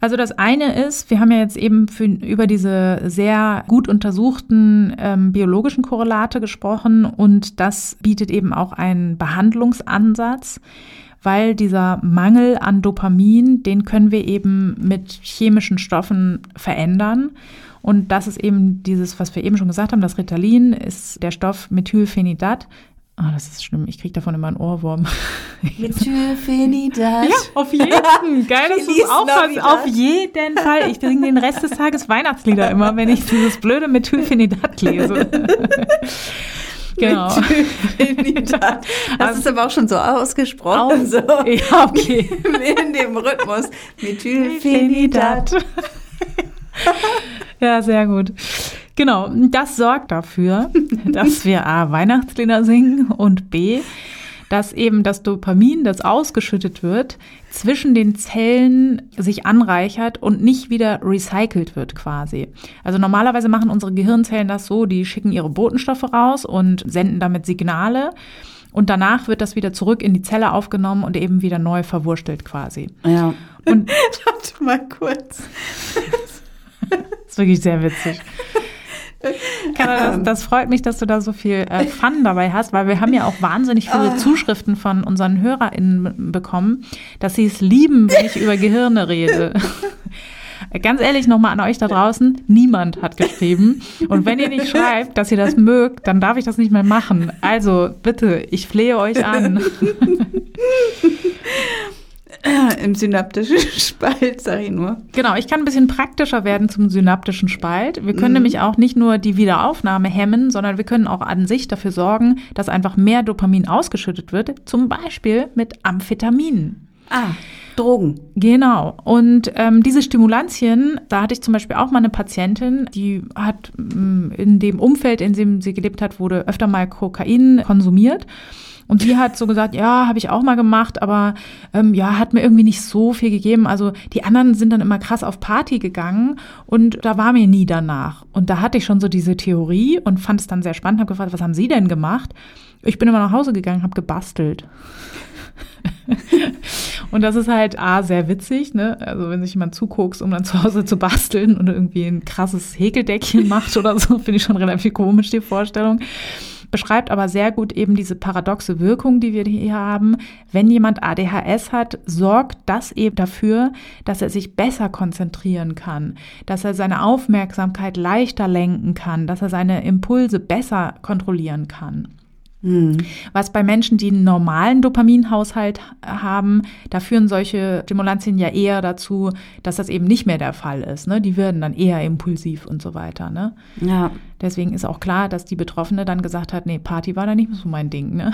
Also das eine ist, wir haben ja jetzt eben für, über diese sehr gut untersuchten ähm, biologischen Korrelate gesprochen und das bietet eben auch einen Behandlungsansatz, weil dieser Mangel an Dopamin, den können wir eben mit chemischen Stoffen verändern. Und das ist eben dieses, was wir eben schon gesagt haben, das Ritalin ist der Stoff Methylphenidat. Ah, das ist schlimm, ich kriege davon immer einen Ohrwurm. Methylphenidat. Ja, auf jeden Geil, dass du es. Navidad. Auf jeden Fall. Ich singe den Rest des Tages Weihnachtslieder immer, wenn ich dieses blöde Methylphenidat lese. genau. Methylphenidat. Das ist aber auch schon so ausgesprochen. So. Ja, okay. In dem Rhythmus. Methylphenidat. Ja, sehr gut. Genau, das sorgt dafür, dass wir A, Weihnachtslieder singen und B, dass eben das Dopamin, das ausgeschüttet wird, zwischen den Zellen sich anreichert und nicht wieder recycelt wird quasi. Also normalerweise machen unsere Gehirnzellen das so, die schicken ihre Botenstoffe raus und senden damit Signale. Und danach wird das wieder zurück in die Zelle aufgenommen und eben wieder neu verwurstelt quasi. Ja. Und Warte mal kurz. das ist wirklich sehr witzig. Das, das, freut mich, dass du da so viel äh, Fun dabei hast, weil wir haben ja auch wahnsinnig viele ah. Zuschriften von unseren HörerInnen bekommen, dass sie es lieben, wenn ich über Gehirne rede. Ganz ehrlich nochmal an euch da draußen, niemand hat geschrieben. Und wenn ihr nicht schreibt, dass ihr das mögt, dann darf ich das nicht mehr machen. Also bitte, ich flehe euch an. Im synaptischen Spalt, sag ich nur. Genau, ich kann ein bisschen praktischer werden zum synaptischen Spalt. Wir können mhm. nämlich auch nicht nur die Wiederaufnahme hemmen, sondern wir können auch an sich dafür sorgen, dass einfach mehr Dopamin ausgeschüttet wird, zum Beispiel mit Amphetaminen. Ah. Drogen. Genau. Und ähm, diese Stimulantien, da hatte ich zum Beispiel auch mal eine Patientin, die hat mm, in dem Umfeld, in dem sie gelebt hat, wurde öfter mal Kokain konsumiert. Und die hat so gesagt, ja, habe ich auch mal gemacht, aber ähm, ja, hat mir irgendwie nicht so viel gegeben. Also die anderen sind dann immer krass auf Party gegangen und da war mir nie danach. Und da hatte ich schon so diese Theorie und fand es dann sehr spannend, habe gefragt, was haben Sie denn gemacht? Ich bin immer nach Hause gegangen, habe gebastelt. und das ist halt A, sehr witzig, ne? Also wenn sich jemand zuguckt, um dann zu Hause zu basteln und irgendwie ein krasses Häkeldeckchen macht oder so, finde ich schon relativ komisch, die Vorstellung beschreibt aber sehr gut eben diese paradoxe Wirkung, die wir hier haben. Wenn jemand ADHS hat, sorgt das eben dafür, dass er sich besser konzentrieren kann, dass er seine Aufmerksamkeit leichter lenken kann, dass er seine Impulse besser kontrollieren kann. Mhm. Was bei Menschen, die einen normalen Dopaminhaushalt haben, da führen solche Stimulantien ja eher dazu, dass das eben nicht mehr der Fall ist. Ne? Die werden dann eher impulsiv und so weiter. Ne? Ja. Deswegen ist auch klar, dass die Betroffene dann gesagt hat, nee, Party war da nicht so mein Ding. Ne?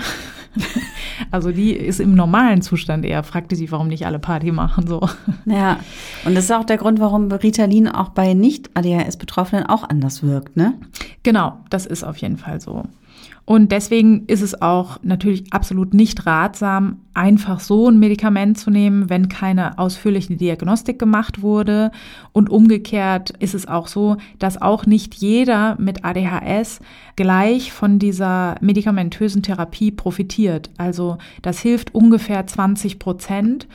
also die ist im normalen Zustand eher, fragte sie, warum nicht alle Party machen. So. Ja, und das ist auch der Grund, warum Ritalin auch bei Nicht-ADHS-Betroffenen auch anders wirkt, ne? Genau, das ist auf jeden Fall so. Und deswegen ist es auch natürlich absolut nicht ratsam, einfach so ein Medikament zu nehmen, wenn keine ausführliche Diagnostik gemacht wurde. Und umgekehrt ist es auch so, dass auch nicht jeder mit ADHS gleich von dieser medikamentösen Therapie profitiert. Also das hilft ungefähr 20 Prozent.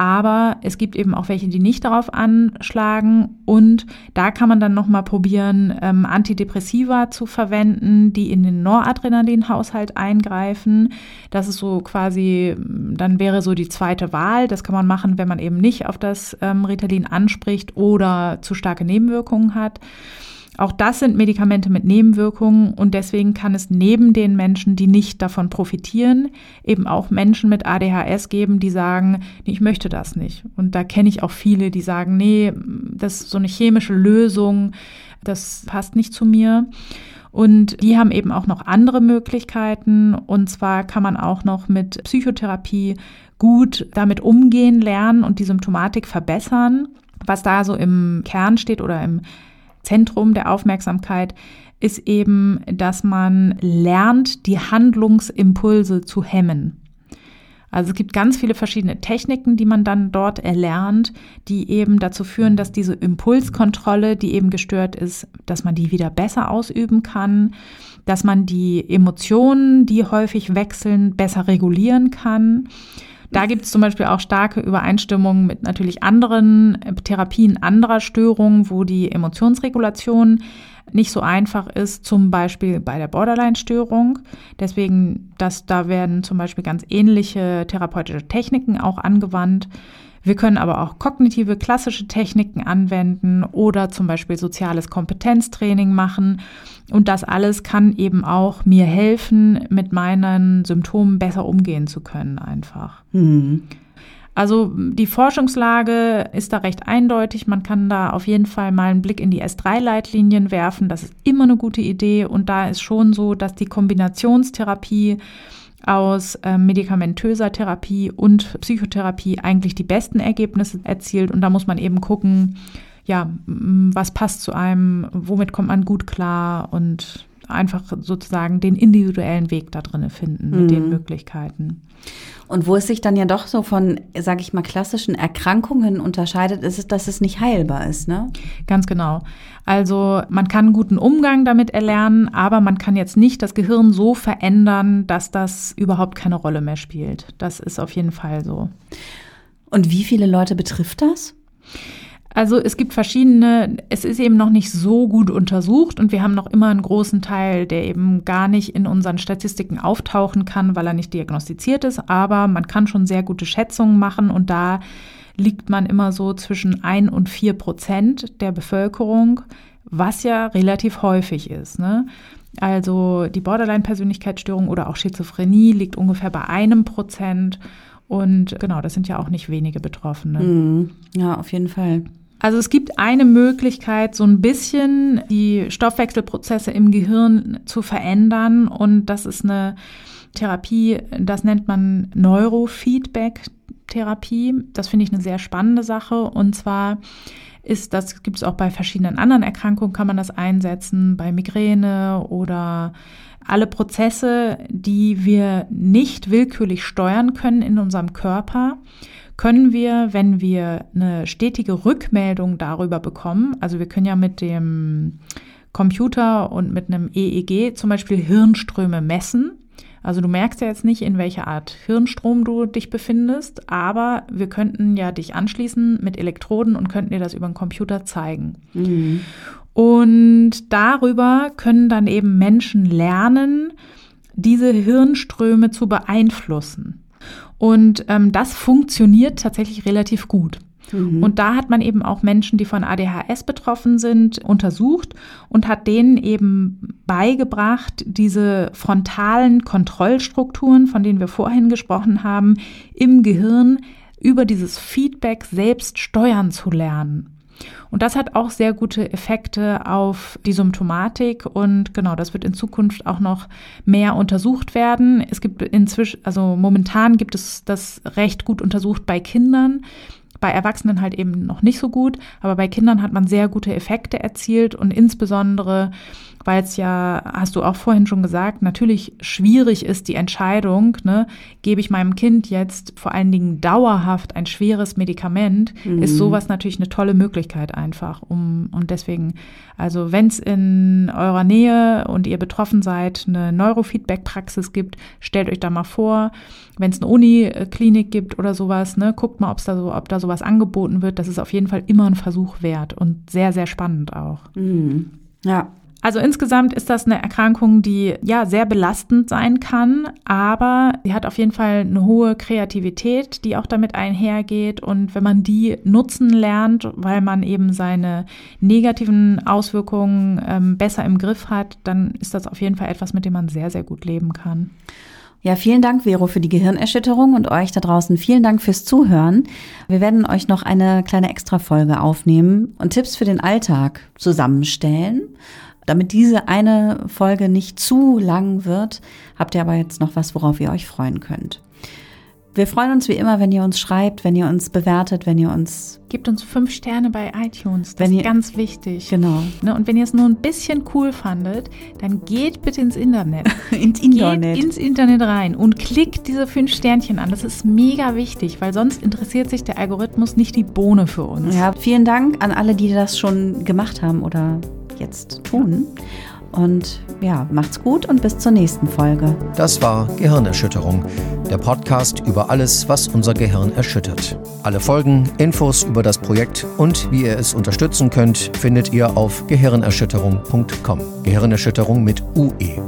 Aber es gibt eben auch welche, die nicht darauf anschlagen. Und da kann man dann nochmal probieren, ähm, Antidepressiva zu verwenden, die in den Noradrenalinhaushalt eingreifen. Das ist so quasi, dann wäre so die zweite Wahl. Das kann man machen, wenn man eben nicht auf das ähm, Ritalin anspricht oder zu starke Nebenwirkungen hat. Auch das sind Medikamente mit Nebenwirkungen und deswegen kann es neben den Menschen, die nicht davon profitieren, eben auch Menschen mit ADHS geben, die sagen, nee, ich möchte das nicht. Und da kenne ich auch viele, die sagen, nee, das ist so eine chemische Lösung, das passt nicht zu mir. Und die haben eben auch noch andere Möglichkeiten. Und zwar kann man auch noch mit Psychotherapie gut damit umgehen lernen und die Symptomatik verbessern. Was da so im Kern steht oder im Zentrum der Aufmerksamkeit ist eben, dass man lernt, die Handlungsimpulse zu hemmen. Also es gibt ganz viele verschiedene Techniken, die man dann dort erlernt, die eben dazu führen, dass diese Impulskontrolle, die eben gestört ist, dass man die wieder besser ausüben kann, dass man die Emotionen, die häufig wechseln, besser regulieren kann da gibt es zum Beispiel auch starke Übereinstimmungen mit natürlich anderen äh, Therapien anderer Störungen, wo die Emotionsregulation nicht so einfach ist, zum Beispiel bei der Borderline-Störung. Deswegen, dass da werden zum Beispiel ganz ähnliche therapeutische Techniken auch angewandt. Wir können aber auch kognitive klassische Techniken anwenden oder zum Beispiel soziales Kompetenztraining machen. Und das alles kann eben auch mir helfen, mit meinen Symptomen besser umgehen zu können einfach. Mhm. Also die Forschungslage ist da recht eindeutig. Man kann da auf jeden Fall mal einen Blick in die S3-Leitlinien werfen. Das ist immer eine gute Idee. Und da ist schon so, dass die Kombinationstherapie aus äh, medikamentöser Therapie und Psychotherapie eigentlich die besten Ergebnisse erzielt. Und da muss man eben gucken, ja, was passt zu einem, womit kommt man gut klar und einfach sozusagen den individuellen Weg da drin finden mit mhm. den Möglichkeiten. Und wo es sich dann ja doch so von, sage ich mal, klassischen Erkrankungen unterscheidet, ist es, dass es nicht heilbar ist, ne? Ganz genau. Also man kann guten Umgang damit erlernen, aber man kann jetzt nicht das Gehirn so verändern, dass das überhaupt keine Rolle mehr spielt. Das ist auf jeden Fall so. Und wie viele Leute betrifft das? Also es gibt verschiedene, es ist eben noch nicht so gut untersucht und wir haben noch immer einen großen Teil, der eben gar nicht in unseren Statistiken auftauchen kann, weil er nicht diagnostiziert ist. Aber man kann schon sehr gute Schätzungen machen und da liegt man immer so zwischen ein und vier Prozent der Bevölkerung, was ja relativ häufig ist. Ne? Also die Borderline-Persönlichkeitsstörung oder auch Schizophrenie liegt ungefähr bei einem Prozent. Und genau, das sind ja auch nicht wenige Betroffene. Mhm. Ja, auf jeden Fall. Also es gibt eine Möglichkeit, so ein bisschen die Stoffwechselprozesse im Gehirn zu verändern. Und das ist eine Therapie, das nennt man Neurofeedback-Therapie. Das finde ich eine sehr spannende Sache. Und zwar ist, das gibt es auch bei verschiedenen anderen Erkrankungen, kann man das einsetzen, bei Migräne oder alle Prozesse, die wir nicht willkürlich steuern können in unserem Körper können wir, wenn wir eine stetige Rückmeldung darüber bekommen, also wir können ja mit dem Computer und mit einem EEG zum Beispiel Hirnströme messen. Also du merkst ja jetzt nicht, in welcher Art Hirnstrom du dich befindest, aber wir könnten ja dich anschließen mit Elektroden und könnten dir das über den Computer zeigen. Mhm. Und darüber können dann eben Menschen lernen, diese Hirnströme zu beeinflussen. Und ähm, das funktioniert tatsächlich relativ gut. Mhm. Und da hat man eben auch Menschen, die von ADHS betroffen sind, untersucht und hat denen eben beigebracht, diese frontalen Kontrollstrukturen, von denen wir vorhin gesprochen haben, im Gehirn über dieses Feedback selbst steuern zu lernen. Und das hat auch sehr gute Effekte auf die Symptomatik und genau, das wird in Zukunft auch noch mehr untersucht werden. Es gibt inzwischen, also momentan gibt es das recht gut untersucht bei Kindern. Bei Erwachsenen halt eben noch nicht so gut, aber bei Kindern hat man sehr gute Effekte erzielt und insbesondere weil es ja, hast du auch vorhin schon gesagt, natürlich schwierig ist die Entscheidung, ne, gebe ich meinem Kind jetzt vor allen Dingen dauerhaft ein schweres Medikament, mhm. ist sowas natürlich eine tolle Möglichkeit einfach. Um, und deswegen, also wenn es in eurer Nähe und ihr betroffen seid, eine Neurofeedback-Praxis gibt, stellt euch da mal vor, wenn es eine Uniklinik gibt oder sowas, ne, guckt mal, ob's da so, ob da sowas angeboten wird. Das ist auf jeden Fall immer ein Versuch wert und sehr, sehr spannend auch. Mhm. Ja, also insgesamt ist das eine Erkrankung, die ja sehr belastend sein kann, aber sie hat auf jeden Fall eine hohe Kreativität, die auch damit einhergeht. Und wenn man die nutzen lernt, weil man eben seine negativen Auswirkungen ähm, besser im Griff hat, dann ist das auf jeden Fall etwas, mit dem man sehr, sehr gut leben kann. Ja, vielen Dank, Vero, für die Gehirnerschütterung und euch da draußen vielen Dank fürs Zuhören. Wir werden euch noch eine kleine Extrafolge aufnehmen und Tipps für den Alltag zusammenstellen. Damit diese eine Folge nicht zu lang wird, habt ihr aber jetzt noch was, worauf ihr euch freuen könnt. Wir freuen uns wie immer, wenn ihr uns schreibt, wenn ihr uns bewertet, wenn ihr uns. Gebt uns fünf Sterne bei iTunes. Das ist ganz wichtig. Genau. Ne, und wenn ihr es nur ein bisschen cool fandet, dann geht bitte ins Internet. ins Internet. Geht ins Internet rein und klickt diese fünf Sternchen an. Das ist mega wichtig, weil sonst interessiert sich der Algorithmus nicht die Bohne für uns. Ja, vielen Dank an alle, die das schon gemacht haben oder jetzt tun. Und ja, macht's gut und bis zur nächsten Folge. Das war Gehirnerschütterung, der Podcast über alles, was unser Gehirn erschüttert. Alle Folgen, Infos über das Projekt und wie ihr es unterstützen könnt, findet ihr auf gehirnerschütterung.com. Gehirnerschütterung mit UE.